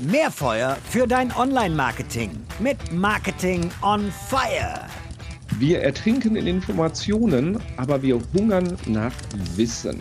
Mehr Feuer für dein Online-Marketing mit Marketing on Fire. Wir ertrinken in Informationen, aber wir hungern nach Wissen.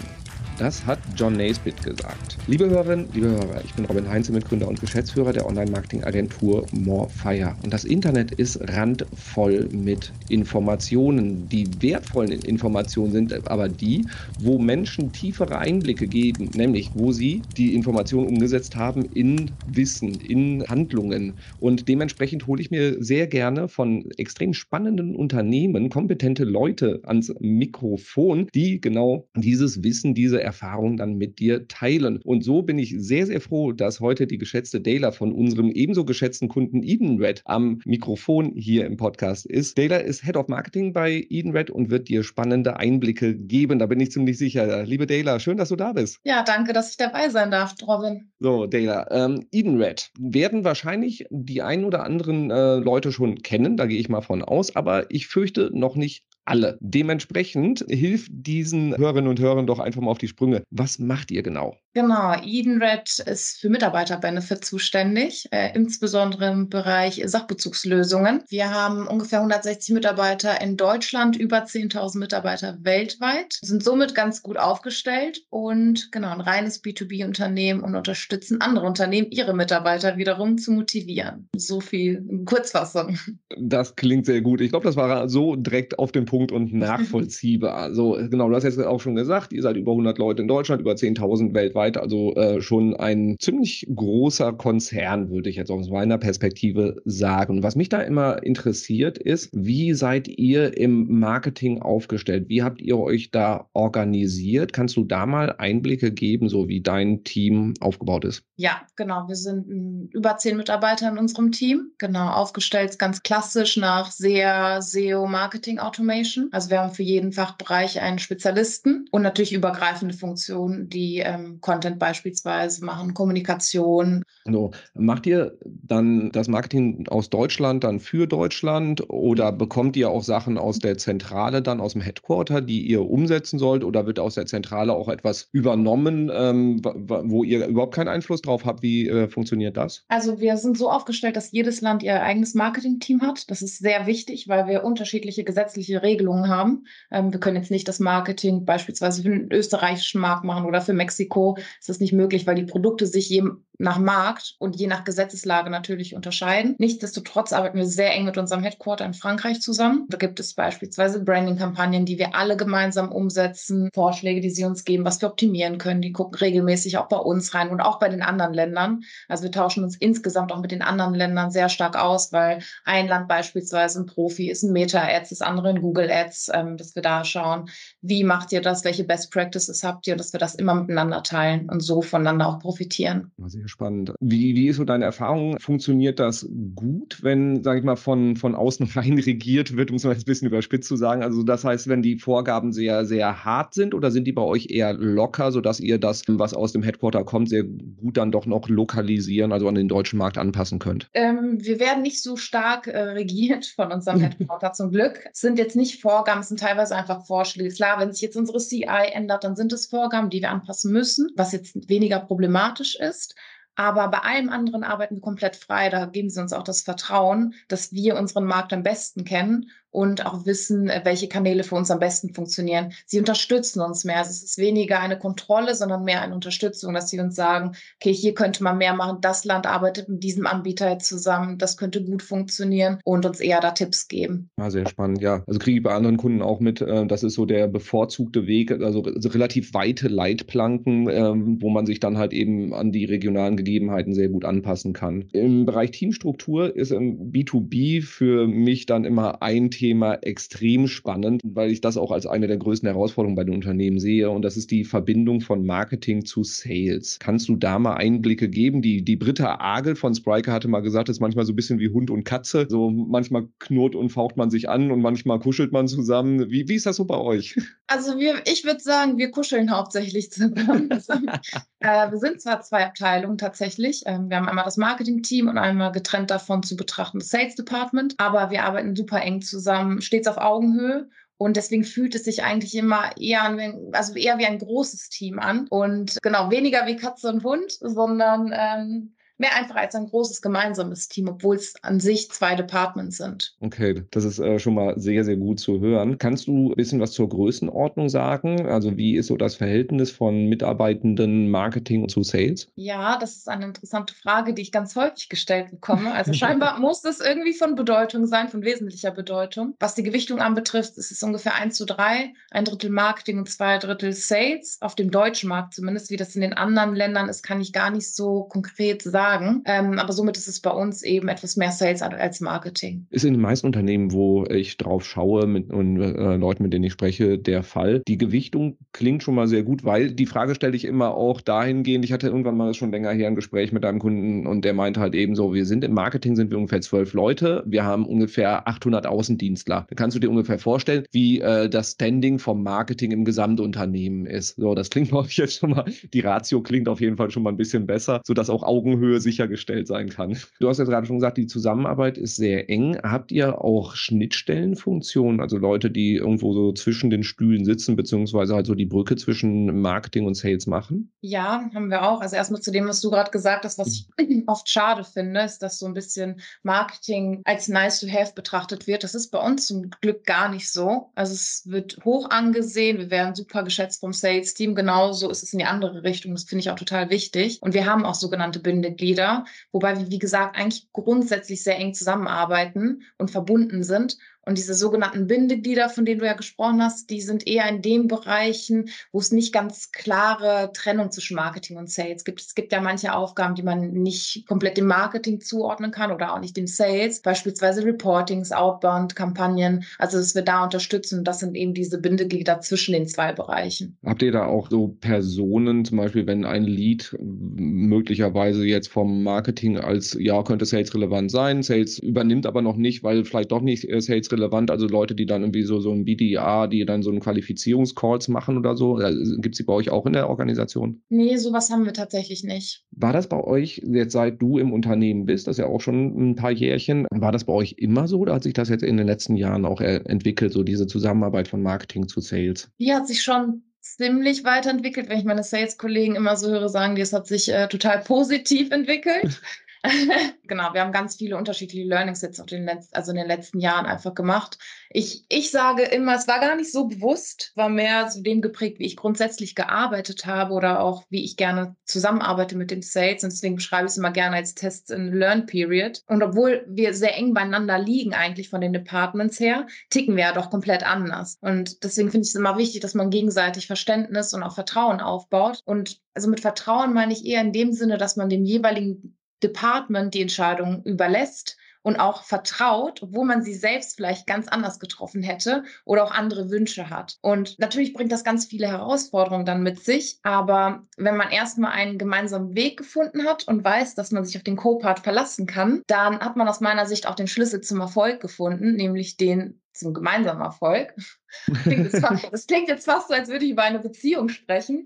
Das hat John Naisbitt gesagt. Liebe Hörerinnen, liebe Hörer, ich bin Robin Heinze, Mitgründer und Geschäftsführer der Online-Marketing-Agentur Morefire. Und das Internet ist randvoll mit Informationen. Die wertvollen Informationen sind aber die, wo Menschen tiefere Einblicke geben, nämlich wo sie die Informationen umgesetzt haben in Wissen, in Handlungen. Und dementsprechend hole ich mir sehr gerne von extrem spannenden Unternehmen kompetente Leute ans Mikrofon, die genau dieses Wissen, diese Erfahrung dann mit dir teilen. Und so bin ich sehr, sehr froh, dass heute die geschätzte Dayla von unserem ebenso geschätzten Kunden Edenred am Mikrofon hier im Podcast ist. Dayla ist Head of Marketing bei Edenred und wird dir spannende Einblicke geben. Da bin ich ziemlich sicher. Liebe Dayla, schön, dass du da bist. Ja, danke, dass ich dabei sein darf, Robin. So, Dayla, ähm, Edenred werden wahrscheinlich die ein oder anderen äh, Leute schon kennen, da gehe ich mal von aus, aber ich fürchte noch nicht alle. Dementsprechend hilft diesen Hörerinnen und Hörern doch einfach mal auf die Sprünge. Was macht ihr genau? Genau, Edenred ist für Mitarbeiterbenefit zuständig, äh, insbesondere im Bereich Sachbezugslösungen. Wir haben ungefähr 160 Mitarbeiter in Deutschland, über 10.000 Mitarbeiter weltweit, sind somit ganz gut aufgestellt und genau ein reines B2B-Unternehmen und unterstützen andere Unternehmen, ihre Mitarbeiter wiederum zu motivieren. So viel in Kurzfassung. Das klingt sehr gut. Ich glaube, das war so direkt auf den Punkt und nachvollziehbar. Also genau, du hast jetzt auch schon gesagt, ihr seid über 100 Leute in Deutschland, über 10.000 weltweit, also äh, schon ein ziemlich großer Konzern, würde ich jetzt aus meiner Perspektive sagen. Was mich da immer interessiert ist, wie seid ihr im Marketing aufgestellt? Wie habt ihr euch da organisiert? Kannst du da mal Einblicke geben, so wie dein Team aufgebaut ist? Ja, genau. Wir sind über zehn Mitarbeiter in unserem Team. Genau, aufgestellt ganz klassisch nach sehr SEO Marketing Automation. Also wir haben für jeden Fachbereich einen Spezialisten und natürlich übergreifende Funktionen, die ähm, Content beispielsweise machen, Kommunikation. So, macht ihr dann das Marketing aus Deutschland dann für Deutschland oder bekommt ihr auch Sachen aus der Zentrale dann aus dem Headquarter, die ihr umsetzen sollt oder wird aus der Zentrale auch etwas übernommen, ähm, wo ihr überhaupt keinen Einfluss drauf habt? Wie äh, funktioniert das? Also wir sind so aufgestellt, dass jedes Land ihr eigenes Marketing-Team hat. Das ist sehr wichtig, weil wir unterschiedliche gesetzliche Regelungen haben. Ähm, wir können jetzt nicht das Marketing beispielsweise für den österreichischen Markt machen oder für Mexiko. Das ist nicht möglich, weil die Produkte sich je nach Markt und je nach Gesetzeslage natürlich unterscheiden. Nichtsdestotrotz arbeiten wir sehr eng mit unserem Headquarter in Frankreich zusammen. Da gibt es beispielsweise Branding-Kampagnen, die wir alle gemeinsam umsetzen, Vorschläge, die sie uns geben, was wir optimieren können. Die gucken regelmäßig auch bei uns rein und auch bei den anderen Ländern. Also wir tauschen uns insgesamt auch mit den anderen Ländern sehr stark aus, weil ein Land beispielsweise ein Profi ist ein Meta-Ads, das andere ein Google Ads, ähm, dass wir da schauen, wie macht ihr das, welche Best Practices habt ihr, dass wir das immer miteinander teilen und so voneinander auch profitieren. Sehr spannend. Wie, wie ist so deine Erfahrung? Funktioniert das gut, wenn, sage ich mal, von, von außen rein regiert wird, um es mal ein bisschen überspitzt zu sagen? Also das heißt, wenn die Vorgaben sehr, sehr hart sind oder sind die bei euch eher locker, sodass ihr das, was aus dem Headquarter kommt, sehr gut dann doch noch lokalisieren, also an den deutschen Markt anpassen könnt? Ähm, wir werden nicht so stark äh, regiert von unserem Headquarter zum Glück. Es sind jetzt nicht Vorgaben, es sind teilweise einfach Vorschläge. Klar, wenn sich jetzt unsere CI ändert, dann sind es Vorgaben, die wir anpassen müssen, was jetzt weniger problematisch ist. Aber bei allem anderen arbeiten wir komplett frei. Da geben sie uns auch das Vertrauen, dass wir unseren Markt am besten kennen und auch wissen, äh, welche Kanäle für uns am besten funktionieren. Sie unterstützen uns mehr. Also es ist weniger eine Kontrolle, sondern mehr eine Unterstützung, dass sie uns sagen, okay, hier könnte man mehr machen. Das Land arbeitet mit diesem Anbieter zusammen. Das könnte gut funktionieren und uns eher da Tipps geben. Ja, sehr spannend. Ja, also kriege ich bei anderen Kunden auch mit. Äh, das ist so der bevorzugte Weg, also relativ weite Leitplanken, ähm, wo man sich dann halt eben an die regionalen Gegebenheiten sehr gut anpassen kann. Im Bereich Teamstruktur ist im B2B für mich dann immer ein Thema, Thema extrem spannend, weil ich das auch als eine der größten Herausforderungen bei den Unternehmen sehe. Und das ist die Verbindung von Marketing zu Sales. Kannst du da mal Einblicke geben? Die, die Britta Agel von Spriker hatte mal gesagt, es ist manchmal so ein bisschen wie Hund und Katze. So manchmal knurrt und faucht man sich an und manchmal kuschelt man zusammen. Wie, wie ist das so bei euch? Also wir, ich würde sagen, wir kuscheln hauptsächlich zusammen. äh, wir sind zwar zwei Abteilungen tatsächlich. Ähm, wir haben einmal das Marketing-Team und einmal getrennt davon zu betrachten das Sales Department, aber wir arbeiten super eng zusammen stets auf Augenhöhe. Und deswegen fühlt es sich eigentlich immer eher an, also eher wie ein großes Team an. Und genau, weniger wie Katze und Hund, sondern ähm, mehr einfach als ein großes gemeinsames Team, obwohl es an sich zwei Departments sind. Okay, das ist äh, schon mal sehr, sehr gut zu hören. Kannst du ein bisschen was zur Größenordnung sagen? Also wie ist so das Verhältnis von Mitarbeitenden Marketing zu Sales? Ja, das ist eine interessante Frage, die ich ganz häufig gestellt bekomme. Also scheinbar muss das irgendwie von Bedeutung sein, von wesentlicher Bedeutung. Was die Gewichtung anbetrifft, ist es ungefähr 1 zu 3, ein Drittel Marketing und zwei Drittel Sales, auf dem deutschen Markt zumindest. Wie das in den anderen Ländern ist, kann ich gar nicht so konkret sagen. Ähm, aber somit ist es bei uns eben etwas mehr Sales als Marketing. Ist in den meisten Unternehmen, wo ich drauf schaue mit, und äh, Leuten, mit denen ich spreche, der Fall. Die Gewichtung klingt schon mal sehr gut, weil die Frage stelle ich immer auch dahingehend, ich hatte irgendwann mal schon länger her ein Gespräch mit einem Kunden und der meinte halt eben so, wir sind im Marketing, sind wir ungefähr zwölf Leute, wir haben ungefähr 800 Außendienstler. Da kannst du dir ungefähr vorstellen, wie äh, das Standing vom Marketing im Gesamtunternehmen ist. So, das klingt glaube ich jetzt schon mal, die Ratio klingt auf jeden Fall schon mal ein bisschen besser, sodass auch Augenhöhe sichergestellt sein kann. Du hast ja gerade schon gesagt, die Zusammenarbeit ist sehr eng. Habt ihr auch Schnittstellenfunktionen, also Leute, die irgendwo so zwischen den Stühlen sitzen, beziehungsweise halt so die Brücke zwischen Marketing und Sales machen? Ja, haben wir auch. Also erstmal zu dem, was du gerade gesagt hast, was ich oft schade finde, ist, dass so ein bisschen Marketing als nice to have betrachtet wird. Das ist bei uns zum Glück gar nicht so. Also es wird hoch angesehen, wir werden super geschätzt vom Sales-Team. Genauso ist es in die andere Richtung. Das finde ich auch total wichtig. Und wir haben auch sogenannte Bindeglieder, wobei wir, wie gesagt, eigentlich grundsätzlich sehr eng zusammenarbeiten und verbunden sind. Und diese sogenannten Bindeglieder, von denen du ja gesprochen hast, die sind eher in den Bereichen, wo es nicht ganz klare Trennung zwischen Marketing und Sales gibt. Es gibt ja manche Aufgaben, die man nicht komplett dem Marketing zuordnen kann oder auch nicht dem Sales, beispielsweise Reportings, Outbound-Kampagnen. Also dass wir da unterstützen. Das sind eben diese Bindeglieder zwischen den zwei Bereichen. Habt ihr da auch so Personen, zum Beispiel, wenn ein Lead möglicherweise jetzt vom Marketing als, ja, könnte Sales relevant sein, Sales übernimmt aber noch nicht, weil vielleicht doch nicht äh, Sales relevant? Also Leute, die dann irgendwie so, so ein BDA, die dann so einen Qualifizierungscalls machen oder so? Gibt es die bei euch auch in der Organisation? Nee, sowas haben wir tatsächlich nicht. War das bei euch, jetzt seit du im Unternehmen bist, das ist ja auch schon ein paar Jährchen, war das bei euch immer so oder hat sich das jetzt in den letzten Jahren auch entwickelt, so diese Zusammenarbeit von Marketing zu Sales? Die hat sich schon ziemlich weiterentwickelt. Wenn ich meine Sales-Kollegen immer so höre, sagen die, es hat sich äh, total positiv entwickelt. genau, wir haben ganz viele unterschiedliche Learnings jetzt auf den letzten, also in den letzten Jahren einfach gemacht. Ich, ich sage immer, es war gar nicht so bewusst, war mehr so dem geprägt, wie ich grundsätzlich gearbeitet habe oder auch wie ich gerne zusammenarbeite mit den Sales. Und deswegen beschreibe ich es immer gerne als Test in Learn Period. Und obwohl wir sehr eng beieinander liegen, eigentlich von den Departments her, ticken wir ja doch komplett anders. Und deswegen finde ich es immer wichtig, dass man gegenseitig Verständnis und auch Vertrauen aufbaut. Und also mit Vertrauen meine ich eher in dem Sinne, dass man dem jeweiligen Department die Entscheidung überlässt und auch vertraut, obwohl man sie selbst vielleicht ganz anders getroffen hätte oder auch andere Wünsche hat. Und natürlich bringt das ganz viele Herausforderungen dann mit sich, aber wenn man erstmal einen gemeinsamen Weg gefunden hat und weiß, dass man sich auf den Co-Part verlassen kann, dann hat man aus meiner Sicht auch den Schlüssel zum Erfolg gefunden, nämlich den zum gemeinsamen Erfolg. Das klingt jetzt fast so, als würde ich über eine Beziehung sprechen.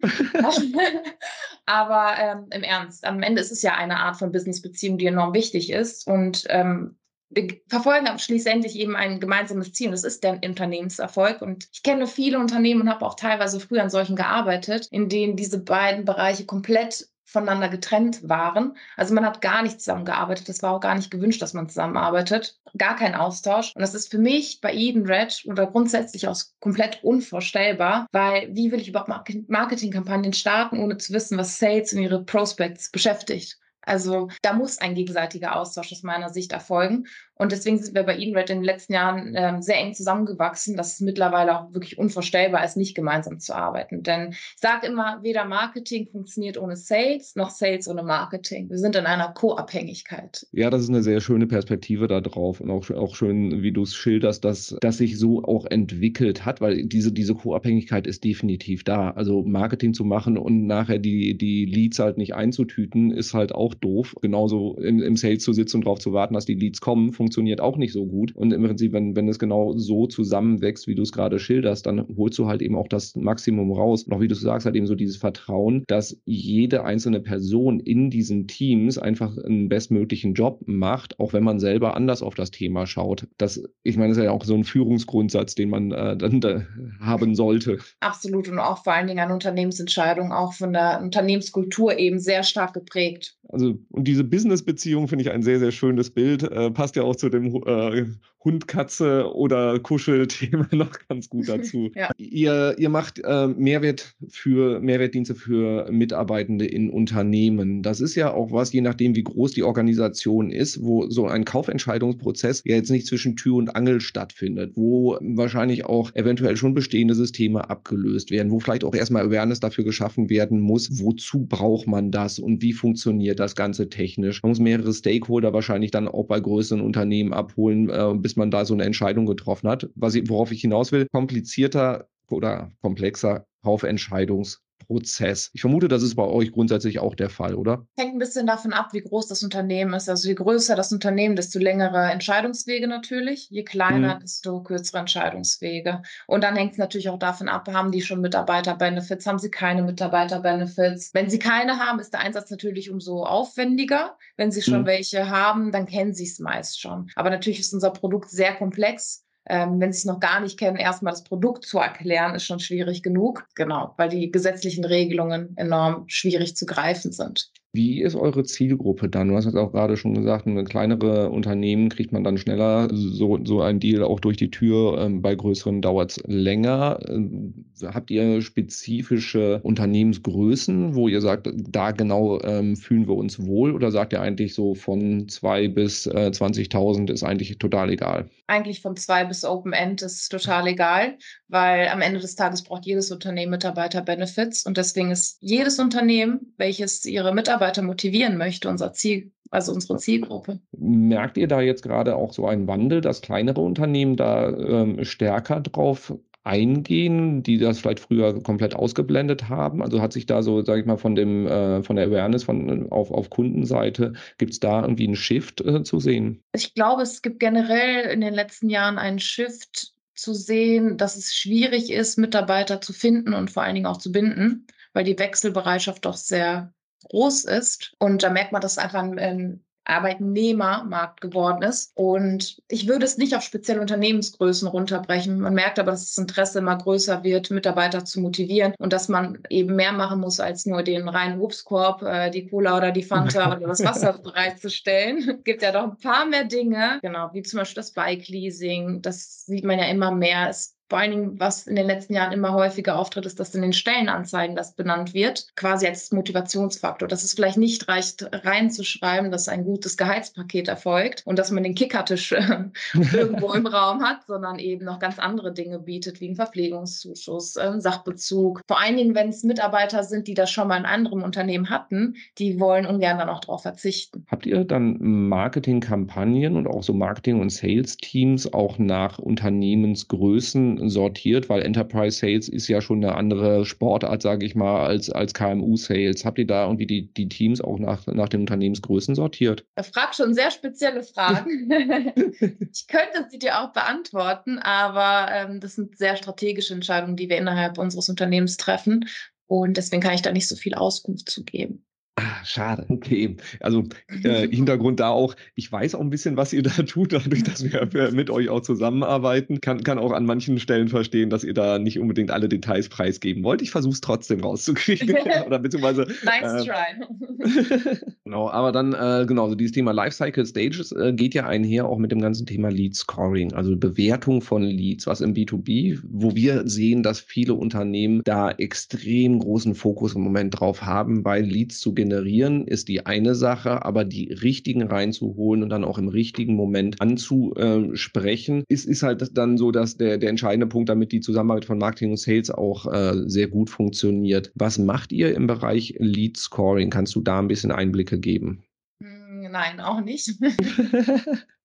Aber ähm, im Ernst, am Ende ist es ja eine Art von Business-Beziehung, die enorm wichtig ist. Und ähm, wir verfolgen schließlich eben ein gemeinsames Ziel. Das ist der Unternehmenserfolg. Und ich kenne viele Unternehmen und habe auch teilweise früher an solchen gearbeitet, in denen diese beiden Bereiche komplett voneinander getrennt waren. Also man hat gar nicht zusammengearbeitet. Das war auch gar nicht gewünscht, dass man zusammenarbeitet. Gar kein Austausch. Und das ist für mich bei Eden Red oder grundsätzlich auch komplett unvorstellbar, weil wie will ich überhaupt Marketingkampagnen starten, ohne zu wissen, was Sales und ihre Prospects beschäftigt? Also da muss ein gegenseitiger Austausch aus meiner Sicht erfolgen. Und deswegen sind wir bei Edenred in den letzten Jahren ähm, sehr eng zusammengewachsen, dass es mittlerweile auch wirklich unvorstellbar ist, nicht gemeinsam zu arbeiten. Denn ich sage immer, weder Marketing funktioniert ohne Sales, noch Sales ohne Marketing. Wir sind in einer Co-Abhängigkeit. Ja, das ist eine sehr schöne Perspektive da drauf und auch, auch schön, wie du es schilderst, dass das sich so auch entwickelt hat, weil diese, diese Co-Abhängigkeit ist definitiv da. Also Marketing zu machen und nachher die, die Leads halt nicht einzutüten, ist halt auch doof. Genauso im, im Sales zu sitzen und darauf zu warten, dass die Leads kommen, funktioniert auch nicht so gut. Und im Prinzip, wenn, wenn es genau so zusammenwächst, wie du es gerade schilderst, dann holst du halt eben auch das Maximum raus. Und auch wie du sagst, halt eben so dieses Vertrauen, dass jede einzelne Person in diesen Teams einfach einen bestmöglichen Job macht, auch wenn man selber anders auf das Thema schaut. Das, ich meine, das ist ja auch so ein Führungsgrundsatz, den man äh, dann da haben sollte. Absolut und auch vor allen Dingen an Unternehmensentscheidungen, auch von der Unternehmenskultur eben sehr stark geprägt. Also, und diese Business-Beziehung finde ich ein sehr, sehr schönes Bild. Äh, passt ja auch zu dem äh, Hund, Katze oder Kuschelthema noch ganz gut dazu. ja. ihr, ihr macht äh, Mehrwert für Mehrwertdienste für Mitarbeitende in Unternehmen. Das ist ja auch was, je nachdem, wie groß die Organisation ist, wo so ein Kaufentscheidungsprozess ja jetzt nicht zwischen Tür und Angel stattfindet, wo wahrscheinlich auch eventuell schon bestehende Systeme abgelöst werden, wo vielleicht auch erstmal Awareness dafür geschaffen werden muss, wozu braucht man das und wie funktioniert das Ganze technisch. Man muss mehrere Stakeholder wahrscheinlich dann auch bei größeren Unternehmen abholen, äh, bis man da so eine Entscheidung getroffen hat. Was ich, worauf ich hinaus will, komplizierter oder komplexer Kaufentscheidungs Prozess. Ich vermute, das ist bei euch grundsätzlich auch der Fall, oder? Hängt ein bisschen davon ab, wie groß das Unternehmen ist. Also je größer das Unternehmen, desto längere Entscheidungswege natürlich. Je kleiner, mhm. desto kürzere Entscheidungswege. Und dann hängt es natürlich auch davon ab, haben die schon Mitarbeiterbenefits, haben sie keine Mitarbeiterbenefits. Wenn sie keine haben, ist der Einsatz natürlich umso aufwendiger. Wenn sie schon mhm. welche haben, dann kennen sie es meist schon. Aber natürlich ist unser Produkt sehr komplex ähm, wenn sie es noch gar nicht kennen, erstmal das Produkt zu erklären, ist schon schwierig genug. Genau, weil die gesetzlichen Regelungen enorm schwierig zu greifen sind. Wie ist eure Zielgruppe dann? Du hast jetzt auch gerade schon gesagt, ein kleinere Unternehmen kriegt man dann schneller so, so ein Deal auch durch die Tür. Ähm, bei größeren dauert es länger. Ähm, habt ihr spezifische Unternehmensgrößen, wo ihr sagt, da genau ähm, fühlen wir uns wohl? Oder sagt ihr eigentlich so von zwei bis äh, 20.000 ist eigentlich total egal? Eigentlich von zwei bis Open End ist total egal, weil am Ende des Tages braucht jedes Unternehmen Mitarbeiter-Benefits und deswegen ist jedes Unternehmen, welches ihre Mitarbeiter Mitarbeiter motivieren möchte, unser Ziel, also unsere Zielgruppe. Merkt ihr da jetzt gerade auch so einen Wandel, dass kleinere Unternehmen da ähm, stärker drauf eingehen, die das vielleicht früher komplett ausgeblendet haben? Also hat sich da so, sage ich mal, von dem äh, von der Awareness von auf, auf Kundenseite, gibt es da irgendwie einen Shift äh, zu sehen? Ich glaube, es gibt generell in den letzten Jahren einen Shift zu sehen, dass es schwierig ist, Mitarbeiter zu finden und vor allen Dingen auch zu binden, weil die Wechselbereitschaft doch sehr groß ist. Und da merkt man, dass es einfach ein, ein Arbeitnehmermarkt geworden ist. Und ich würde es nicht auf spezielle Unternehmensgrößen runterbrechen. Man merkt aber, dass das Interesse immer größer wird, Mitarbeiter zu motivieren und dass man eben mehr machen muss, als nur den reinen Obstkorb, äh, die Cola oder die Fanta oder das Wasser bereitzustellen. Es gibt ja doch ein paar mehr Dinge, genau, wie zum Beispiel das Bike-Leasing. Das sieht man ja immer mehr. Es vor allen Dingen, was in den letzten Jahren immer häufiger auftritt, ist, dass in den Stellenanzeigen das benannt wird, quasi als Motivationsfaktor, dass es vielleicht nicht reicht, reinzuschreiben, dass ein gutes Gehaltspaket erfolgt und dass man den Kickertisch äh, irgendwo im Raum hat, sondern eben noch ganz andere Dinge bietet, wie ein Verpflegungszuschuss, äh, Sachbezug. Vor allen Dingen, wenn es Mitarbeiter sind, die das schon mal in anderem Unternehmen hatten, die wollen ungern dann auch darauf verzichten. Habt ihr dann Marketingkampagnen und auch so Marketing- und Sales-Teams auch nach Unternehmensgrößen sortiert, weil Enterprise Sales ist ja schon eine andere Sportart, sage ich mal, als, als KMU Sales. Habt ihr da irgendwie die, die Teams auch nach, nach den Unternehmensgrößen sortiert? Er fragt schon sehr spezielle Fragen. ich könnte sie dir auch beantworten, aber ähm, das sind sehr strategische Entscheidungen, die wir innerhalb unseres Unternehmens treffen. Und deswegen kann ich da nicht so viel Auskunft zu geben. Ah, schade. Okay. Also äh, Hintergrund da auch, ich weiß auch ein bisschen, was ihr da tut, dadurch, dass wir mit euch auch zusammenarbeiten. Kann, kann auch an manchen Stellen verstehen, dass ihr da nicht unbedingt alle Details preisgeben wollt. Ich versuche es trotzdem rauszukriegen. Oder beziehungsweise. nice äh, try. genau, aber dann, äh, genau, so dieses Thema Lifecycle Stages äh, geht ja einher auch mit dem ganzen Thema Lead Scoring, also Bewertung von Leads, was im B2B, wo wir sehen, dass viele Unternehmen da extrem großen Fokus im Moment drauf haben, weil Leads zu generieren ist die eine Sache, aber die richtigen reinzuholen und dann auch im richtigen Moment anzusprechen, ist, ist halt dann so, dass der, der entscheidende Punkt, damit die Zusammenarbeit von Marketing und Sales auch äh, sehr gut funktioniert. Was macht ihr im Bereich Lead Scoring? Kannst du da ein bisschen Einblicke geben? Hm, nein, auch nicht.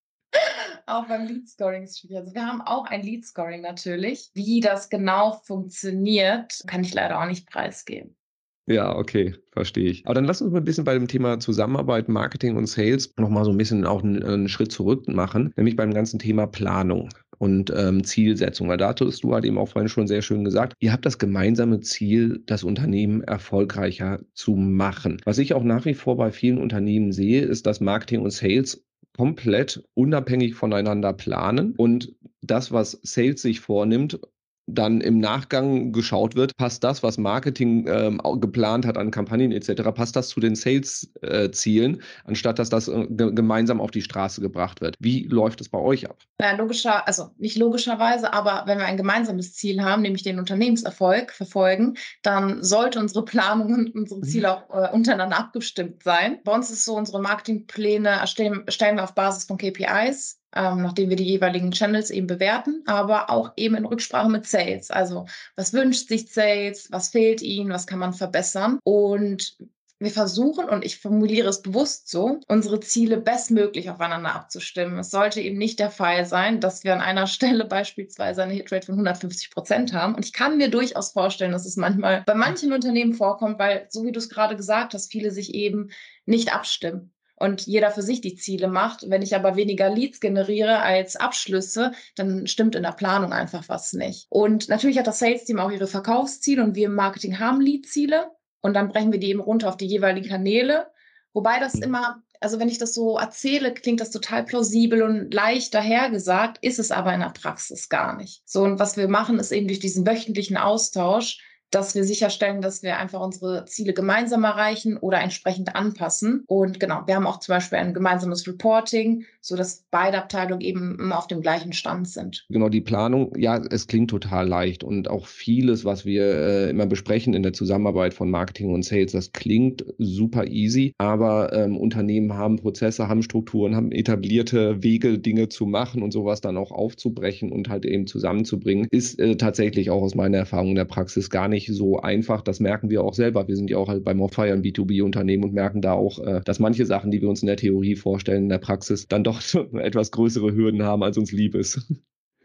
auch beim Lead Scoring ist schwierig. Also wir haben auch ein Lead Scoring natürlich. Wie das genau funktioniert, kann ich leider auch nicht preisgeben. Ja, okay, verstehe ich. Aber dann lass uns mal ein bisschen bei dem Thema Zusammenarbeit, Marketing und Sales nochmal so ein bisschen auch einen, einen, Schritt zurück machen, nämlich beim ganzen Thema Planung und ähm, Zielsetzung. Weil dazu hast du halt eben auch vorhin schon sehr schön gesagt, ihr habt das gemeinsame Ziel, das Unternehmen erfolgreicher zu machen. Was ich auch nach wie vor bei vielen Unternehmen sehe, ist, dass Marketing und Sales komplett unabhängig voneinander planen und das, was Sales sich vornimmt, dann im Nachgang geschaut wird, passt das, was Marketing ähm, geplant hat an Kampagnen etc., passt das zu den Sales-Zielen, äh, anstatt dass das äh, gemeinsam auf die Straße gebracht wird. Wie läuft es bei euch ab? Ja, logischer, also nicht logischerweise, aber wenn wir ein gemeinsames Ziel haben, nämlich den Unternehmenserfolg verfolgen, dann sollte unsere Planung und unsere Ziele auch äh, untereinander abgestimmt sein. Bei uns ist so, unsere Marketingpläne erstellen, erstellen wir auf Basis von KPIs ähm, nachdem wir die jeweiligen Channels eben bewerten, aber auch eben in Rücksprache mit Sales. Also was wünscht sich Sales, was fehlt ihnen, was kann man verbessern und wir versuchen, und ich formuliere es bewusst so, unsere Ziele bestmöglich aufeinander abzustimmen. Es sollte eben nicht der Fall sein, dass wir an einer Stelle beispielsweise eine Hitrate von 150 Prozent haben. Und ich kann mir durchaus vorstellen, dass es manchmal bei manchen Unternehmen vorkommt, weil, so wie du es gerade gesagt hast, viele sich eben nicht abstimmen und jeder für sich die Ziele macht. Wenn ich aber weniger Leads generiere als Abschlüsse, dann stimmt in der Planung einfach was nicht. Und natürlich hat das Sales-Team auch ihre Verkaufsziele und wir im Marketing haben Lead-Ziele und dann brechen wir die eben runter auf die jeweiligen Kanäle. Wobei das mhm. immer, also wenn ich das so erzähle, klingt das total plausibel und leicht dahergesagt, ist es aber in der Praxis gar nicht. So, und was wir machen, ist eben durch diesen wöchentlichen Austausch dass wir sicherstellen, dass wir einfach unsere Ziele gemeinsam erreichen oder entsprechend anpassen. Und genau, wir haben auch zum Beispiel ein gemeinsames Reporting, so dass beide Abteilungen eben immer auf dem gleichen Stand sind. Genau, die Planung, ja, es klingt total leicht und auch vieles, was wir äh, immer besprechen in der Zusammenarbeit von Marketing und Sales, das klingt super easy, aber ähm, Unternehmen haben Prozesse, haben Strukturen, haben etablierte Wege, Dinge zu machen und sowas dann auch aufzubrechen und halt eben zusammenzubringen, ist äh, tatsächlich auch aus meiner Erfahrung in der Praxis gar nicht nicht so einfach. Das merken wir auch selber. Wir sind ja auch halt bei Morfire ein B2B-Unternehmen und merken da auch, äh, dass manche Sachen, die wir uns in der Theorie vorstellen, in der Praxis dann doch etwas größere Hürden haben, als uns lieb ist.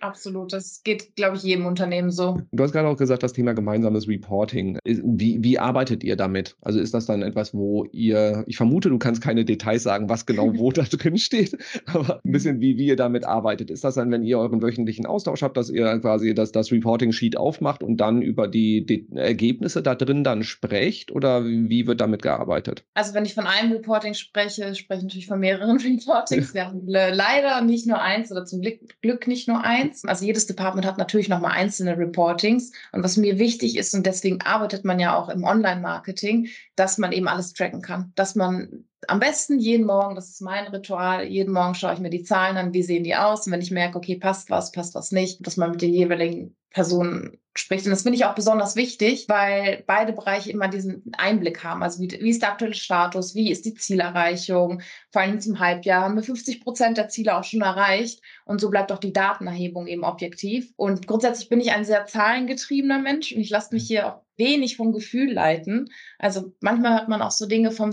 Absolut, das geht, glaube ich, jedem Unternehmen so. Du hast gerade auch gesagt, das Thema gemeinsames Reporting. Wie, wie arbeitet ihr damit? Also ist das dann etwas, wo ihr, ich vermute, du kannst keine Details sagen, was genau wo da drin steht, aber ein bisschen wie, wie ihr damit arbeitet. Ist das dann, wenn ihr euren wöchentlichen Austausch habt, dass ihr quasi das, das Reporting-Sheet aufmacht und dann über die, die Ergebnisse da drin dann sprecht oder wie wird damit gearbeitet? Also wenn ich von einem Reporting spreche, spreche ich natürlich von mehreren Reportings. Wir haben leider nicht nur eins oder zum Glück nicht nur eins. Departments. Also jedes Department hat natürlich nochmal einzelne Reportings. Und was mir wichtig ist, und deswegen arbeitet man ja auch im Online-Marketing, dass man eben alles tracken kann. Dass man am besten jeden Morgen, das ist mein Ritual, jeden Morgen schaue ich mir die Zahlen an, wie sehen die aus. Und wenn ich merke, okay, passt was, passt was nicht, dass man mit den jeweiligen Personen spricht. Und das finde ich auch besonders wichtig, weil beide Bereiche immer diesen Einblick haben. Also wie, wie ist der aktuelle Status, wie ist die Zielerreichung? Vor allem zum Halbjahr haben wir 50 Prozent der Ziele auch schon erreicht. Und so bleibt auch die Datenerhebung eben objektiv. Und grundsätzlich bin ich ein sehr zahlengetriebener Mensch und ich lasse mich hier auch wenig vom Gefühl leiten. Also manchmal hört man auch so Dinge vom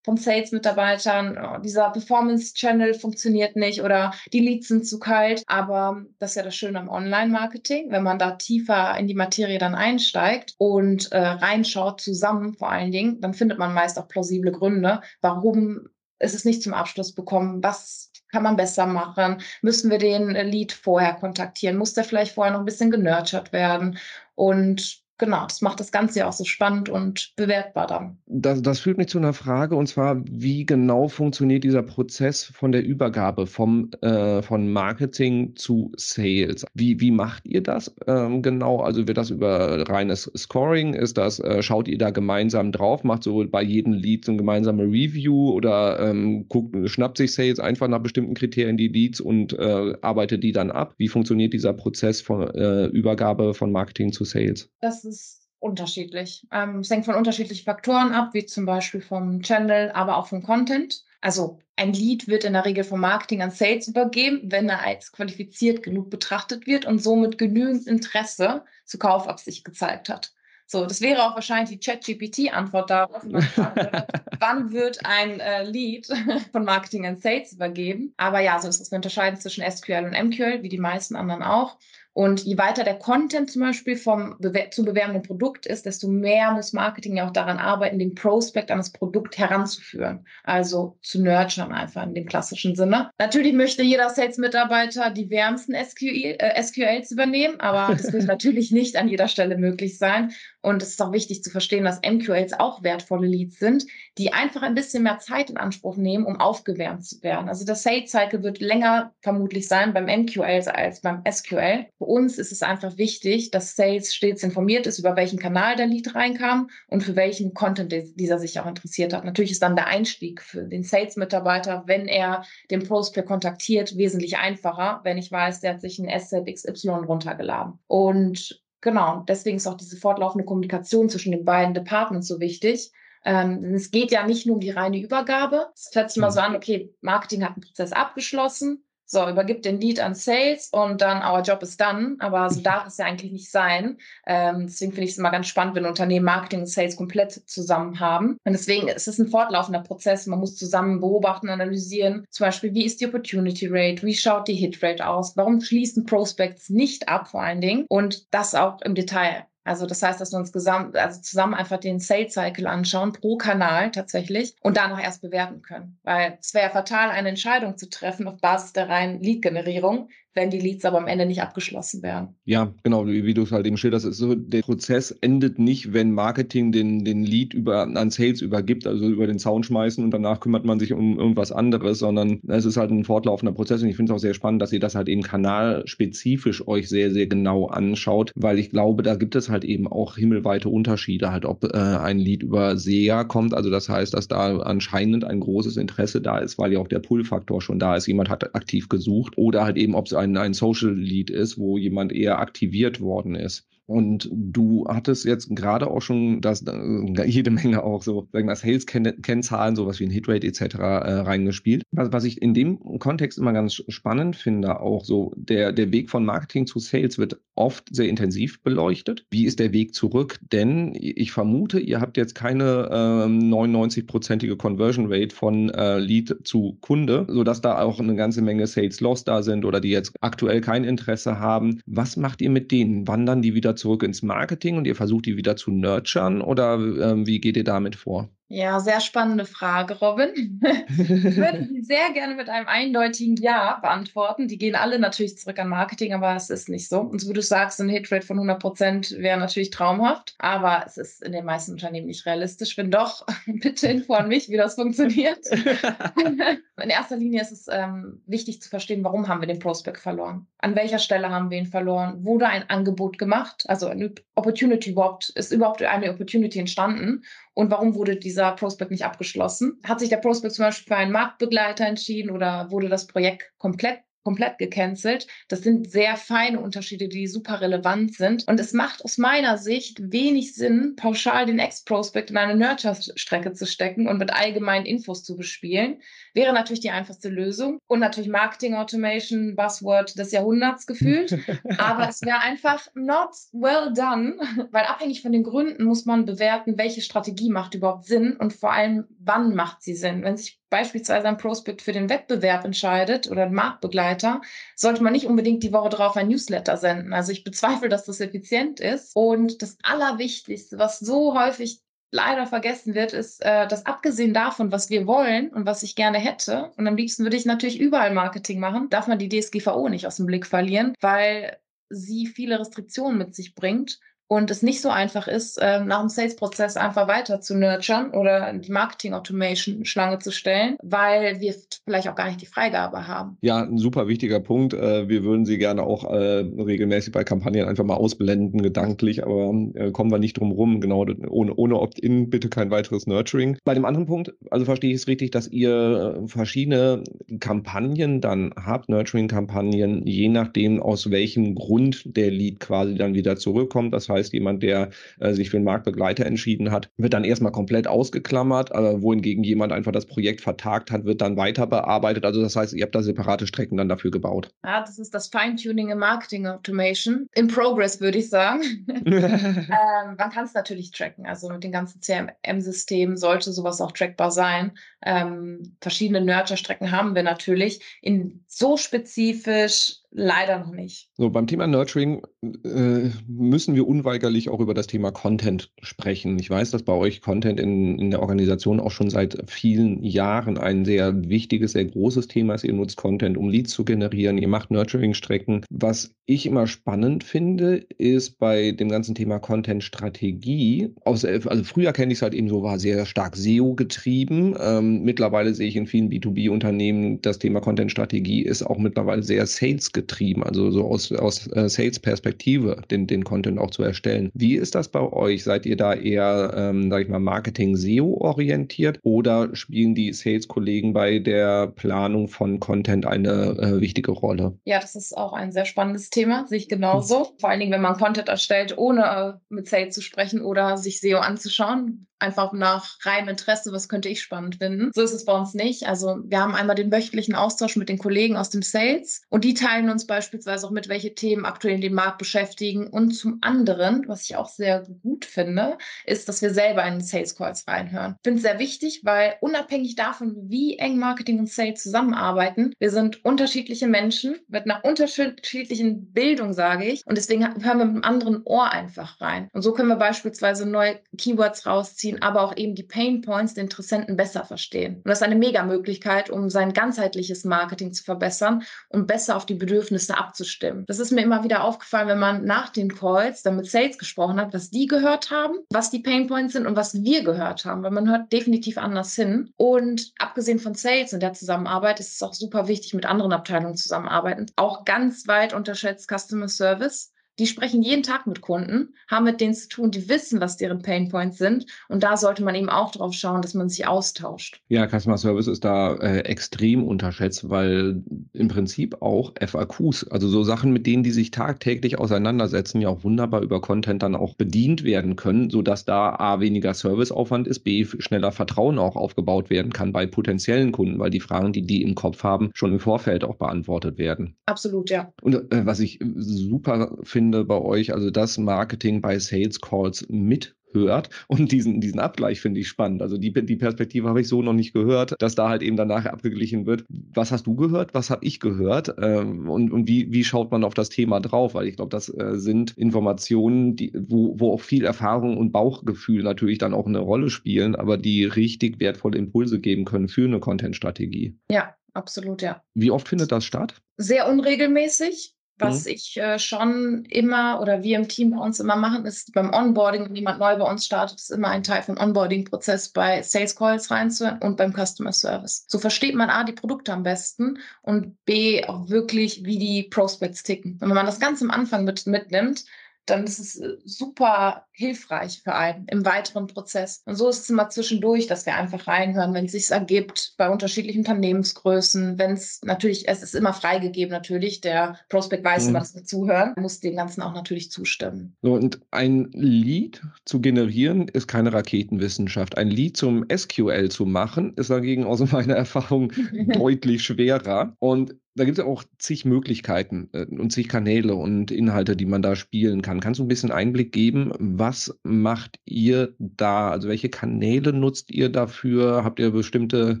von Sales-Mitarbeitern, oh, dieser Performance-Channel funktioniert nicht oder die Leads sind zu kalt. Aber das ist ja das Schöne am Online-Marketing, wenn man da tiefer in die Materie dann einsteigt und äh, reinschaut zusammen vor allen Dingen, dann findet man meist auch plausible Gründe, warum ist es nicht zum Abschluss bekommen, was kann man besser machen? Müssen wir den Lead vorher kontaktieren? Muss der vielleicht vorher noch ein bisschen genurtured werden? Und genau, das macht das Ganze ja auch so spannend und bewertbar dann. Das, das führt mich zu einer Frage und zwar, wie genau funktioniert dieser Prozess von der Übergabe vom, äh, von Marketing zu Sales? Wie, wie macht ihr das ähm, genau? Also wird das über reines Scoring? Ist das, äh, schaut ihr da gemeinsam drauf, macht so bei jedem Lead so eine gemeinsame Review oder ähm, guckt, schnappt sich Sales einfach nach bestimmten Kriterien die Leads und äh, arbeitet die dann ab? Wie funktioniert dieser Prozess von äh, Übergabe von Marketing zu Sales? Das ist unterschiedlich. Ähm, es hängt von unterschiedlichen Faktoren ab, wie zum Beispiel vom Channel, aber auch vom Content. Also ein Lead wird in der Regel vom Marketing an Sales übergeben, wenn er als qualifiziert genug betrachtet wird und somit genügend Interesse zur Kaufabsicht gezeigt hat. So, das wäre auch wahrscheinlich die Chat-GPT-Antwort darauf. wann wird ein äh, Lead von Marketing an Sales übergeben? Aber ja, so ist es. Wir unterscheiden zwischen SQL und MQL, wie die meisten anderen auch. Und je weiter der Content zum Beispiel vom Bewer zu bewerbenden Produkt ist, desto mehr muss Marketing ja auch daran arbeiten, den Prospect an das Produkt heranzuführen. Also zu nurturen einfach in dem klassischen Sinne. Natürlich möchte jeder Sales-Mitarbeiter die wärmsten SQL, äh, SQLs übernehmen, aber das wird natürlich nicht an jeder Stelle möglich sein. Und es ist auch wichtig zu verstehen, dass MQLs auch wertvolle Leads sind, die einfach ein bisschen mehr Zeit in Anspruch nehmen, um aufgewärmt zu werden. Also der Sales Cycle wird länger vermutlich sein beim MQL als beim SQL. Für uns ist es einfach wichtig, dass Sales stets informiert ist, über welchen Kanal der Lead reinkam und für welchen Content dieser sich auch interessiert hat. Natürlich ist dann der Einstieg für den Sales-Mitarbeiter, wenn er den Prospect kontaktiert, wesentlich einfacher, wenn ich weiß, der hat sich ein Asset XY runtergeladen. Und Genau, deswegen ist auch diese fortlaufende Kommunikation zwischen den beiden Departments so wichtig. Ähm, es geht ja nicht nur um die reine Übergabe. Es hört sich mal so mhm. an, okay, Marketing hat einen Prozess abgeschlossen. So, übergibt den Lead an Sales und dann our job is done. Aber so darf es ja eigentlich nicht sein. Ähm, deswegen finde ich es immer ganz spannend, wenn Unternehmen Marketing und Sales komplett zusammen haben. Und deswegen ist es ein fortlaufender Prozess. Man muss zusammen beobachten, analysieren. Zum Beispiel, wie ist die Opportunity Rate? Wie schaut die Hit Rate aus? Warum schließen Prospects nicht ab, vor allen Dingen? Und das auch im Detail. Also das heißt, dass wir uns gesamt, also zusammen einfach den Sales Cycle anschauen, pro Kanal tatsächlich, und danach erst bewerten können. Weil es wäre fatal, eine Entscheidung zu treffen auf Basis der reinen Lead-Generierung, wenn die Leads aber am Ende nicht abgeschlossen werden. Ja, genau, wie, wie du es halt eben schilderst, ist so, der Prozess endet nicht, wenn Marketing den, den Lead über, an Sales übergibt, also über den Zaun schmeißen und danach kümmert man sich um irgendwas anderes, sondern es ist halt ein fortlaufender Prozess und ich finde es auch sehr spannend, dass ihr das halt eben kanalspezifisch euch sehr, sehr genau anschaut, weil ich glaube, da gibt es halt eben auch himmelweite Unterschiede, halt ob äh, ein Lead über SEA kommt, also das heißt, dass da anscheinend ein großes Interesse da ist, weil ja auch der Pull-Faktor schon da ist, jemand hat aktiv gesucht oder halt eben, ob es ein ein, ein Social Lead ist, wo jemand eher aktiviert worden ist. Und du hattest jetzt gerade auch schon das, äh, jede Menge auch so, sagen wir, Sales-Kennzahlen, sowas wie ein Hitrate etc. Äh, reingespielt. Was, was ich in dem Kontext immer ganz spannend finde, auch so, der, der Weg von Marketing zu Sales wird oft sehr intensiv beleuchtet. Wie ist der Weg zurück? Denn ich vermute, ihr habt jetzt keine äh, 99-prozentige Conversion Rate von äh, Lead zu Kunde, sodass da auch eine ganze Menge Sales Loss da sind oder die jetzt aktuell kein Interesse haben. Was macht ihr mit denen? Wandern die wieder zurück ins Marketing und ihr versucht die wieder zu nurturen oder ähm, wie geht ihr damit vor? Ja, sehr spannende Frage, Robin. ich würde sie sehr gerne mit einem eindeutigen Ja beantworten. Die gehen alle natürlich zurück an Marketing, aber es ist nicht so. Und so wie du sagst, ein Hitrate von 100 Prozent wäre natürlich traumhaft, aber es ist in den meisten Unternehmen nicht realistisch. Wenn doch, bitte info an mich, wie das funktioniert. in erster Linie ist es ähm, wichtig zu verstehen, warum haben wir den Prospect verloren? An welcher Stelle haben wir ihn verloren? Wurde ein Angebot gemacht? Also eine Opportunity überhaupt, ist überhaupt eine Opportunity entstanden? Und warum wurde dieser Prospect nicht abgeschlossen? Hat sich der Prospect zum Beispiel für einen Marktbegleiter entschieden oder wurde das Projekt komplett komplett gecancelt. Das sind sehr feine Unterschiede, die super relevant sind. Und es macht aus meiner Sicht wenig Sinn, pauschal den Ex-Prospect in eine Nurture-Strecke zu stecken und mit allgemeinen Infos zu bespielen. Wäre natürlich die einfachste Lösung. Und natürlich Marketing Automation, Buzzword des Jahrhunderts gefühlt. Aber es wäre einfach not well done, weil abhängig von den Gründen muss man bewerten, welche Strategie macht überhaupt Sinn und vor allem, wann macht sie Sinn. Wenn sich beispielsweise ein Prospect für den Wettbewerb entscheidet oder ein Marktbegleiter, sollte man nicht unbedingt die Woche drauf ein Newsletter senden. Also ich bezweifle, dass das effizient ist. Und das Allerwichtigste, was so häufig leider vergessen wird, ist, äh, dass abgesehen davon, was wir wollen und was ich gerne hätte, und am liebsten würde ich natürlich überall Marketing machen, darf man die DSGVO nicht aus dem Blick verlieren, weil sie viele Restriktionen mit sich bringt und es nicht so einfach ist, ähm, nach dem Sales-Prozess einfach weiter zu nurturen oder die Marketing-Automation-Schlange zu stellen, weil wir vielleicht auch gar nicht die Freigabe haben. Ja, ein super wichtiger Punkt. Äh, wir würden sie gerne auch äh, regelmäßig bei Kampagnen einfach mal ausblenden, gedanklich, aber äh, kommen wir nicht drum rum. Genau, ohne, ohne Opt-in bitte kein weiteres Nurturing. Bei dem anderen Punkt, also verstehe ich es richtig, dass ihr verschiedene Kampagnen dann habt, Nurturing-Kampagnen, je nachdem, aus welchem Grund der Lead quasi dann wieder zurückkommt. Das heißt, heißt, jemand, der äh, sich für einen Marktbegleiter entschieden hat, wird dann erstmal komplett ausgeklammert, äh, wohingegen jemand einfach das Projekt vertagt hat, wird dann weiter bearbeitet. Also das heißt, ihr habt da separate Strecken dann dafür gebaut. Ja, das ist das Feintuning im Marketing Automation. In Progress, würde ich sagen. ähm, man kann es natürlich tracken. Also mit den ganzen CRM-Systemen sollte sowas auch trackbar sein. Ähm, verschiedene Nurture-Strecken haben wir natürlich. In so spezifisch leider noch nicht. So, beim Thema Nurturing äh, müssen wir unweigerlich auch über das Thema Content sprechen. Ich weiß, dass bei euch Content in, in der Organisation auch schon seit vielen Jahren ein sehr wichtiges, sehr großes Thema ist. Ihr nutzt Content, um Leads zu generieren. Ihr macht Nurturing-Strecken. Was ich immer spannend finde, ist bei dem ganzen Thema Content-Strategie, also früher kenne ich es halt eben so, war sehr stark SEO getrieben. Ähm, mittlerweile sehe ich in vielen B2B-Unternehmen, das Thema Content-Strategie ist auch mittlerweile sehr Sales getrieben, also so aus, aus äh, Sales-Perspektive den, den Content auch zu erstellen. Wie ist das bei euch? Seid ihr da eher, ähm, sag ich mal, Marketing-SEO-orientiert oder spielen die Sales-Kollegen bei der Planung von Content eine äh, wichtige Rolle? Ja, das ist auch ein sehr spannendes Thema, sehe ich genauso. Vor allen Dingen, wenn man Content erstellt, ohne äh, mit Sales zu sprechen oder sich SEO anzuschauen einfach nach reinem Interesse, was könnte ich spannend finden. So ist es bei uns nicht. Also wir haben einmal den wöchentlichen Austausch mit den Kollegen aus dem Sales und die teilen uns beispielsweise auch mit, welche Themen aktuell dem Markt beschäftigen. Und zum anderen, was ich auch sehr gut finde, ist, dass wir selber in Sales Calls reinhören. Ich finde es sehr wichtig, weil unabhängig davon, wie eng Marketing und Sales zusammenarbeiten, wir sind unterschiedliche Menschen mit einer unterschiedlichen Bildung, sage ich. Und deswegen hören wir mit einem anderen Ohr einfach rein. Und so können wir beispielsweise neue Keywords rausziehen nachvollziehen, aber auch eben die Pain Points der Interessenten besser verstehen. Und das ist eine Mega-Möglichkeit, um sein ganzheitliches Marketing zu verbessern und besser auf die Bedürfnisse abzustimmen. Das ist mir immer wieder aufgefallen, wenn man nach den Calls dann mit Sales gesprochen hat, was die gehört haben, was die Pain Points sind und was wir gehört haben, weil man hört definitiv anders hin. Und abgesehen von Sales in der Zusammenarbeit ist es auch super wichtig, mit anderen Abteilungen zusammenarbeiten. Auch ganz weit unterschätzt Customer Service die sprechen jeden Tag mit Kunden, haben mit denen zu tun, die wissen, was deren Painpoints sind. Und da sollte man eben auch drauf schauen, dass man sich austauscht. Ja, Customer Service ist da äh, extrem unterschätzt, weil im Prinzip auch FAQs, also so Sachen, mit denen die sich tagtäglich auseinandersetzen, ja auch wunderbar über Content dann auch bedient werden können, sodass da A, weniger Serviceaufwand ist, B, schneller Vertrauen auch aufgebaut werden kann bei potenziellen Kunden, weil die Fragen, die die im Kopf haben, schon im Vorfeld auch beantwortet werden. Absolut, ja. Und äh, was ich super finde, finde bei euch, also das Marketing bei Sales Calls mithört. Und diesen, diesen Abgleich finde ich spannend. Also die, die Perspektive habe ich so noch nicht gehört, dass da halt eben danach abgeglichen wird. Was hast du gehört? Was habe ich gehört? Ähm, und und wie, wie schaut man auf das Thema drauf? Weil ich glaube, das äh, sind Informationen, die, wo, wo auch viel Erfahrung und Bauchgefühl natürlich dann auch eine Rolle spielen, aber die richtig wertvolle Impulse geben können für eine Content-Strategie. Ja, absolut, ja. Wie oft findet das statt? Sehr unregelmäßig. Was mhm. ich äh, schon immer oder wir im Team bei uns immer machen, ist beim Onboarding, wenn jemand neu bei uns startet, ist immer ein Teil vom Onboarding-Prozess bei Sales Calls reinzuhören und beim Customer Service. So versteht man A, die Produkte am besten und B, auch wirklich, wie die Prospects ticken. Und wenn man das ganz am Anfang mit, mitnimmt, dann ist es äh, super hilfreich für einen im weiteren Prozess. Und so ist es immer zwischendurch, dass wir einfach reinhören, wenn es sich ergibt, bei unterschiedlichen Unternehmensgrößen, wenn es natürlich, es ist immer freigegeben natürlich, der Prospect weiß mhm. immer, dass wir zuhören, muss dem Ganzen auch natürlich zustimmen. So, und ein Lead zu generieren ist keine Raketenwissenschaft. Ein Lead zum SQL zu machen, ist dagegen aus meiner Erfahrung deutlich schwerer. Und da gibt es ja auch zig Möglichkeiten äh, und zig Kanäle und Inhalte, die man da spielen kann. Kannst du ein bisschen Einblick geben? Was macht ihr da? Also welche Kanäle nutzt ihr dafür? Habt ihr bestimmte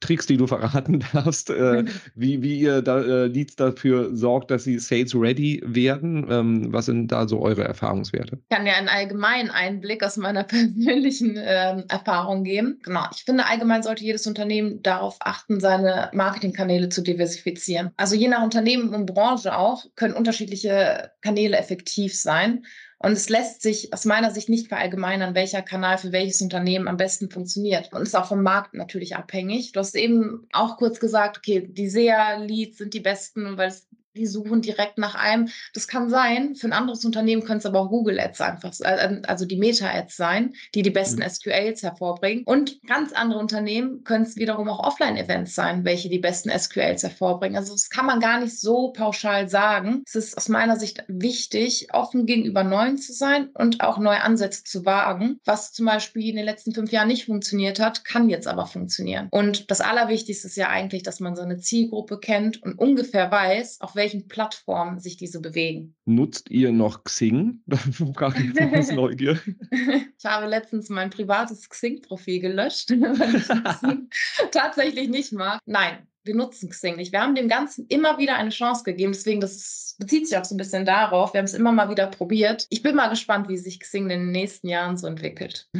Tricks, die du verraten darfst, äh, wie, wie ihr da äh, Leads dafür sorgt, dass sie sales ready werden? Ähm, was sind da so eure Erfahrungswerte? Ich kann dir einen allgemeinen Einblick aus meiner persönlichen äh, Erfahrung geben. Genau. Ich finde, allgemein sollte jedes Unternehmen darauf achten, seine Marketingkanäle zu diversifizieren. Also je nach Unternehmen und Branche auch können unterschiedliche Kanäle effektiv sein. Und es lässt sich aus meiner Sicht nicht verallgemeinern, welcher Kanal für welches Unternehmen am besten funktioniert. Und ist auch vom Markt natürlich abhängig. Du hast eben auch kurz gesagt, okay, die SEA-Leads sind die besten, weil es die suchen direkt nach einem. Das kann sein. Für ein anderes Unternehmen können es aber auch Google Ads einfach, äh, also die Meta Ads sein, die die besten mhm. SQLs hervorbringen. Und ganz andere Unternehmen können es wiederum auch Offline Events sein, welche die besten SQLs hervorbringen. Also das kann man gar nicht so pauschal sagen. Es ist aus meiner Sicht wichtig, offen gegenüber Neuen zu sein und auch neue Ansätze zu wagen. Was zum Beispiel in den letzten fünf Jahren nicht funktioniert hat, kann jetzt aber funktionieren. Und das Allerwichtigste ist ja eigentlich, dass man seine Zielgruppe kennt und ungefähr weiß, auf welche welchen Plattformen sich diese bewegen. Nutzt ihr noch Xing? Da frage ich aus Neugier. Ich habe letztens mein privates Xing-Profil gelöscht, weil ich Xing tatsächlich nicht mag. Nein, wir nutzen Xing nicht. Wir haben dem Ganzen immer wieder eine Chance gegeben. Deswegen, das bezieht sich auch so ein bisschen darauf. Wir haben es immer mal wieder probiert. Ich bin mal gespannt, wie sich Xing in den nächsten Jahren so entwickelt.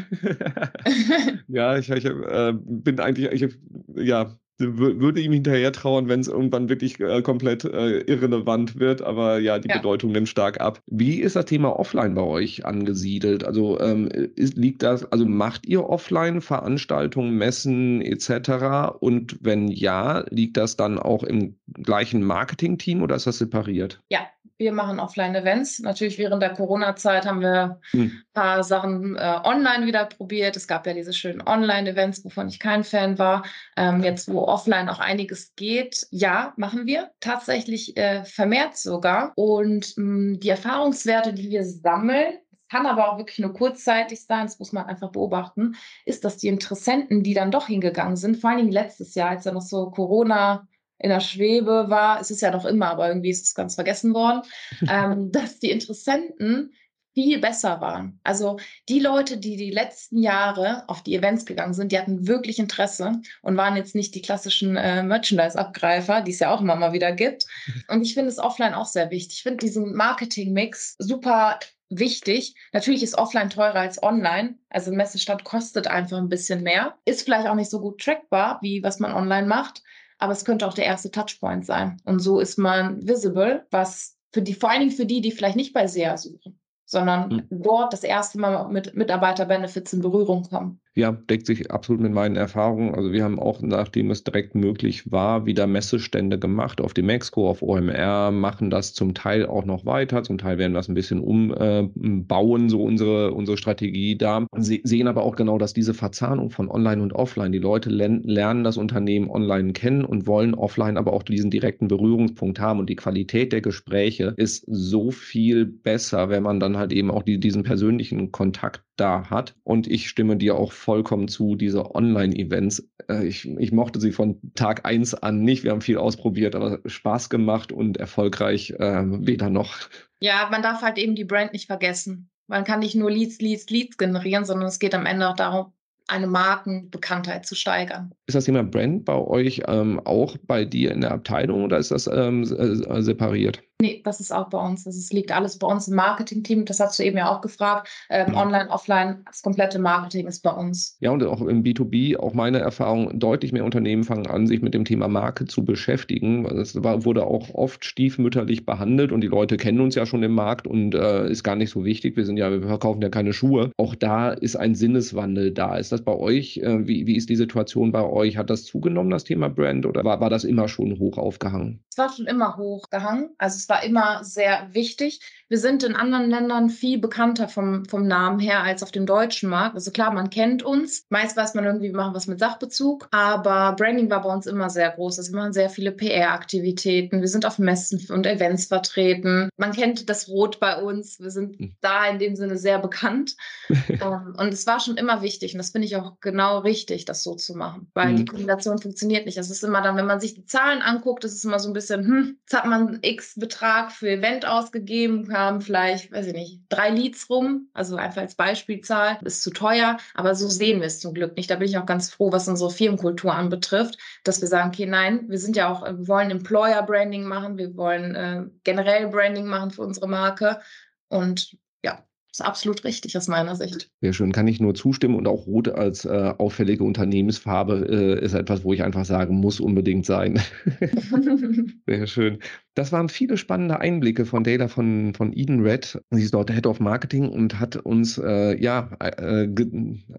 ja, ich, ich äh, bin eigentlich, ich, ja, würde ihm hinterher trauern, wenn es irgendwann wirklich äh, komplett äh, irrelevant wird, aber ja, die ja. Bedeutung nimmt stark ab. Wie ist das Thema Offline bei euch angesiedelt? Also ähm, ist, liegt das, also macht ihr Offline Veranstaltungen, Messen etc. Und wenn ja, liegt das dann auch im gleichen Marketing-Team oder ist das separiert? Ja, wir machen Offline-Events. Natürlich während der Corona-Zeit haben wir hm. ein paar Sachen äh, online wieder probiert. Es gab ja diese schönen Online-Events, wovon ich kein Fan war. Ähm, jetzt, wo offline auch einiges geht, ja, machen wir tatsächlich äh, vermehrt sogar. Und mh, hm, die Erfahrungswerte, die wir sammeln, kann aber auch wirklich nur kurzzeitig sein, das muss man einfach beobachten, ist, dass die Interessenten, die dann doch hingegangen sind, vor allen Dingen letztes Jahr, als ja noch so Corona in der Schwebe war, es ist ja noch immer, aber irgendwie ist es ganz vergessen worden, ähm, dass die Interessenten viel besser waren. Also die Leute, die die letzten Jahre auf die Events gegangen sind, die hatten wirklich Interesse und waren jetzt nicht die klassischen äh, Merchandise-Abgreifer, die es ja auch immer mal wieder gibt. Und ich finde es offline auch sehr wichtig. Ich finde diesen Marketing-Mix super wichtig. Natürlich ist offline teurer als online. Also ein Messestand kostet einfach ein bisschen mehr. Ist vielleicht auch nicht so gut trackbar, wie was man online macht aber es könnte auch der erste Touchpoint sein. Und so ist man visible, was für die, vor allen Dingen für die, die vielleicht nicht bei SEA suchen, sondern mhm. dort das erste Mal mit Mitarbeiter-Benefits in Berührung kommen. Ja, deckt sich absolut mit meinen Erfahrungen. Also wir haben auch, nachdem es direkt möglich war, wieder Messestände gemacht auf dem Exco, auf OMR, machen das zum Teil auch noch weiter. Zum Teil werden wir das ein bisschen umbauen, so unsere, unsere Strategie da. Sie sehen aber auch genau, dass diese Verzahnung von Online und Offline, die Leute lernen das Unternehmen online kennen und wollen offline aber auch diesen direkten Berührungspunkt haben. Und die Qualität der Gespräche ist so viel besser, wenn man dann halt eben auch die, diesen persönlichen Kontakt da hat. Und ich stimme dir auch vollkommen zu, diese Online-Events. Äh, ich, ich mochte sie von Tag eins an nicht. Wir haben viel ausprobiert, aber Spaß gemacht und erfolgreich äh, weder noch. Ja, man darf halt eben die Brand nicht vergessen. Man kann nicht nur Leads, Leads, Leads generieren, sondern es geht am Ende auch darum, eine Markenbekanntheit zu steigern. Ist das Thema Brand bei euch ähm, auch bei dir in der Abteilung oder ist das ähm, äh, separiert? Nee, das ist auch bei uns. Das liegt alles bei uns im Marketing-Team. Das hast du eben ja auch gefragt. Ähm, mhm. Online, offline, das komplette Marketing ist bei uns. Ja, und auch im B2B, auch meine Erfahrung, deutlich mehr Unternehmen fangen an, sich mit dem Thema Marke zu beschäftigen. Es wurde auch oft stiefmütterlich behandelt und die Leute kennen uns ja schon im Markt und äh, ist gar nicht so wichtig. Wir sind ja, wir verkaufen ja keine Schuhe. Auch da ist ein Sinneswandel da. Ist das bei euch? Äh, wie, wie ist die Situation bei euch? Hat das zugenommen, das Thema Brand, oder war, war das immer schon hoch aufgehangen? Es war schon immer hochgehangen. Also war immer sehr wichtig. Wir sind in anderen Ländern viel bekannter vom, vom Namen her als auf dem deutschen Markt. Also klar, man kennt uns. Meist weiß man irgendwie, wir machen was mit Sachbezug. Aber Branding war bei uns immer sehr groß. Also wir machen sehr viele PR-Aktivitäten. Wir sind auf Messen und Events vertreten. Man kennt das Rot bei uns. Wir sind hm. da in dem Sinne sehr bekannt. Ähm, und es war schon immer wichtig. Und das finde ich auch genau richtig, das so zu machen. Weil mhm. die Kombination funktioniert nicht. Es ist immer dann, wenn man sich die Zahlen anguckt, ist es immer so ein bisschen, hm, jetzt hat man X Betrag für Event ausgegeben, haben vielleicht, weiß ich nicht, drei Leads rum, also einfach als Beispielzahl, ist zu teuer, aber so sehen wir es zum Glück nicht. Da bin ich auch ganz froh, was unsere Firmenkultur anbetrifft, dass wir sagen, okay, nein, wir sind ja auch, wir wollen Employer Branding machen, wir wollen äh, generell Branding machen für unsere Marke und ja, ist absolut richtig aus meiner Sicht. Sehr schön, kann ich nur zustimmen und auch Rot als äh, auffällige Unternehmensfarbe äh, ist etwas, wo ich einfach sagen muss unbedingt sein. Sehr schön. Das waren viele spannende Einblicke von Data von, von Eden Red. Sie ist dort Head of Marketing und hat uns äh, ja äh,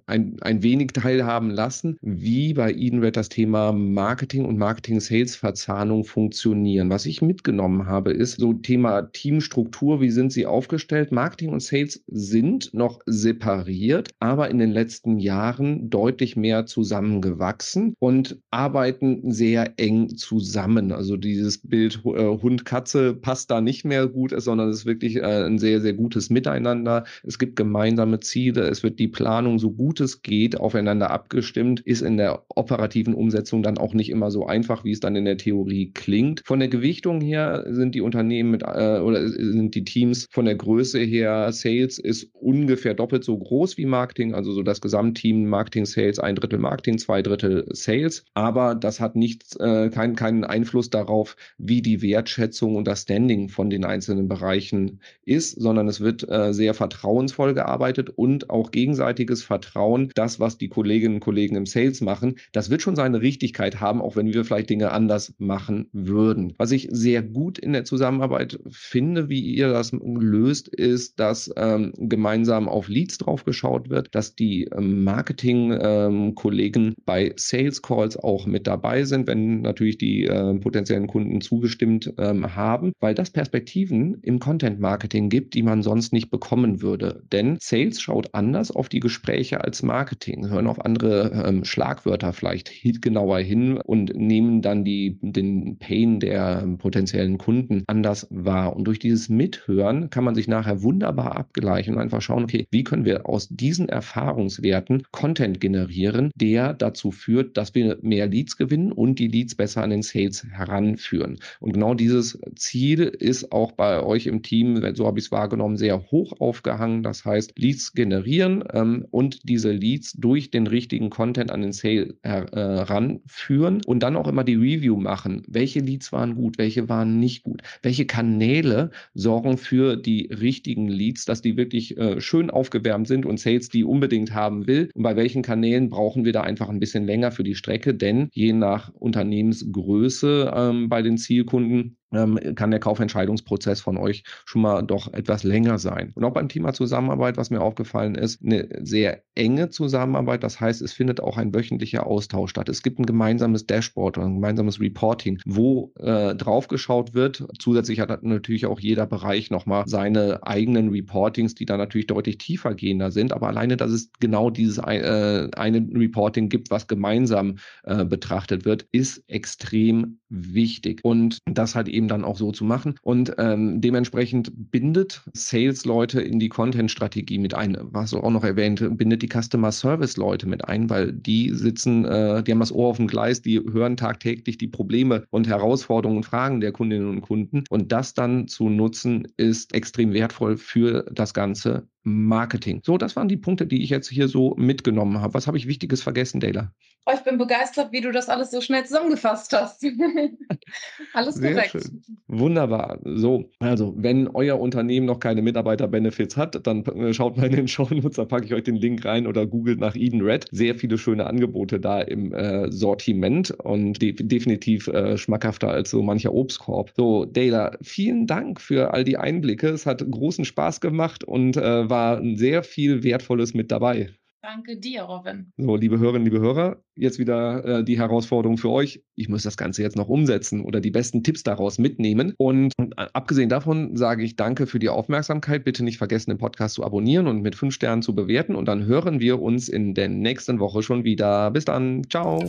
ein, ein wenig teilhaben lassen, wie bei Eden Red das Thema Marketing und Marketing-Sales-Verzahnung funktionieren. Was ich mitgenommen habe, ist so Thema Teamstruktur, wie sind sie aufgestellt? Marketing und Sales sind noch separiert, aber in den letzten Jahren deutlich mehr zusammengewachsen und arbeiten sehr eng zusammen. Also dieses Bild äh, Hund, Katze passt da nicht mehr gut sondern es ist wirklich äh, ein sehr, sehr gutes Miteinander. Es gibt gemeinsame Ziele. Es wird die Planung so gut es geht aufeinander abgestimmt, ist in der operativen Umsetzung dann auch nicht immer so einfach, wie es dann in der Theorie klingt. Von der Gewichtung her sind die Unternehmen mit äh, oder sind die Teams von der Größe her, Sales ist ungefähr doppelt so groß wie Marketing, also so das Gesamtteam Marketing Sales, ein Drittel Marketing, zwei Drittel Sales. Aber das hat nichts, äh, keinen, keinen Einfluss darauf, wie die Wertschätzung und das Standing von den einzelnen Bereichen ist, sondern es wird äh, sehr vertrauensvoll gearbeitet und auch gegenseitiges Vertrauen, das, was die Kolleginnen und Kollegen im Sales machen, das wird schon seine Richtigkeit haben, auch wenn wir vielleicht Dinge anders machen würden. Was ich sehr gut in der Zusammenarbeit finde, wie ihr das löst, ist, dass ähm, gemeinsam auf Leads drauf geschaut wird, dass die ähm, Marketing-Kollegen ähm, bei Sales Calls auch mit dabei sind, wenn natürlich die äh, potenziellen Kunden zugestimmt ähm, haben, weil das Perspektiven im Content Marketing gibt, die man sonst nicht bekommen würde. Denn Sales schaut anders auf die Gespräche als Marketing, hören auf andere ähm, Schlagwörter vielleicht genauer hin und nehmen dann die, den Pain der ähm, potenziellen Kunden anders wahr. Und durch dieses Mithören kann man sich nachher wunderbar abgleichen und einfach schauen, okay, wie können wir aus diesen Erfahrungswerten Content generieren, der dazu führt, dass wir mehr Leads gewinnen und die Leads besser an den Sales heranführen. Und genau dieses Ziel ist auch bei euch im Team, so habe ich es wahrgenommen, sehr hoch aufgehangen. Das heißt, Leads generieren ähm, und diese Leads durch den richtigen Content an den Sale heranführen äh, und dann auch immer die Review machen. Welche Leads waren gut, welche waren nicht gut? Welche Kanäle sorgen für die richtigen Leads, dass die wirklich äh, schön aufgewärmt sind und Sales die unbedingt haben will? Und bei welchen Kanälen brauchen wir da einfach ein bisschen länger für die Strecke? Denn je nach Unternehmensgröße ähm, bei den Zielkunden kann der Kaufentscheidungsprozess von euch schon mal doch etwas länger sein. Und auch beim Thema Zusammenarbeit, was mir aufgefallen ist, eine sehr enge Zusammenarbeit. Das heißt, es findet auch ein wöchentlicher Austausch statt. Es gibt ein gemeinsames Dashboard oder ein gemeinsames Reporting, wo äh, draufgeschaut wird. Zusätzlich hat natürlich auch jeder Bereich nochmal seine eigenen Reportings, die dann natürlich deutlich tiefer gehender sind. Aber alleine, dass es genau dieses äh, eine Reporting gibt, was gemeinsam äh, betrachtet wird, ist extrem wichtig. Und das halt eben dann auch so zu machen. Und ähm, dementsprechend bindet Sales-Leute in die Content-Strategie mit ein. Was du auch noch erwähnt, bindet die Customer Service-Leute mit ein, weil die sitzen, äh, die haben das Ohr auf dem Gleis, die hören tagtäglich die Probleme und Herausforderungen und Fragen der Kundinnen und Kunden. Und das dann zu nutzen, ist extrem wertvoll für das ganze Marketing. So, das waren die Punkte, die ich jetzt hier so mitgenommen habe. Was habe ich Wichtiges vergessen, Dayla? Oh, ich bin begeistert, wie du das alles so schnell zusammengefasst hast. alles Sehr korrekt. Schön. Wunderbar. So, also, wenn euer Unternehmen noch keine Mitarbeiter-Benefits hat, dann äh, schaut mal in den Show Notes, da packe ich euch den Link rein oder googelt nach Eden Red. Sehr viele schöne Angebote da im äh, Sortiment und de definitiv äh, schmackhafter als so mancher Obstkorb. So, Dayla, vielen Dank für all die Einblicke. Es hat großen Spaß gemacht und äh, war sehr viel Wertvolles mit dabei. Danke dir, Robin. So, liebe Hörerinnen, liebe Hörer, jetzt wieder äh, die Herausforderung für euch. Ich muss das Ganze jetzt noch umsetzen oder die besten Tipps daraus mitnehmen. Und äh, abgesehen davon sage ich danke für die Aufmerksamkeit. Bitte nicht vergessen, den Podcast zu abonnieren und mit fünf Sternen zu bewerten. Und dann hören wir uns in der nächsten Woche schon wieder. Bis dann. Ciao.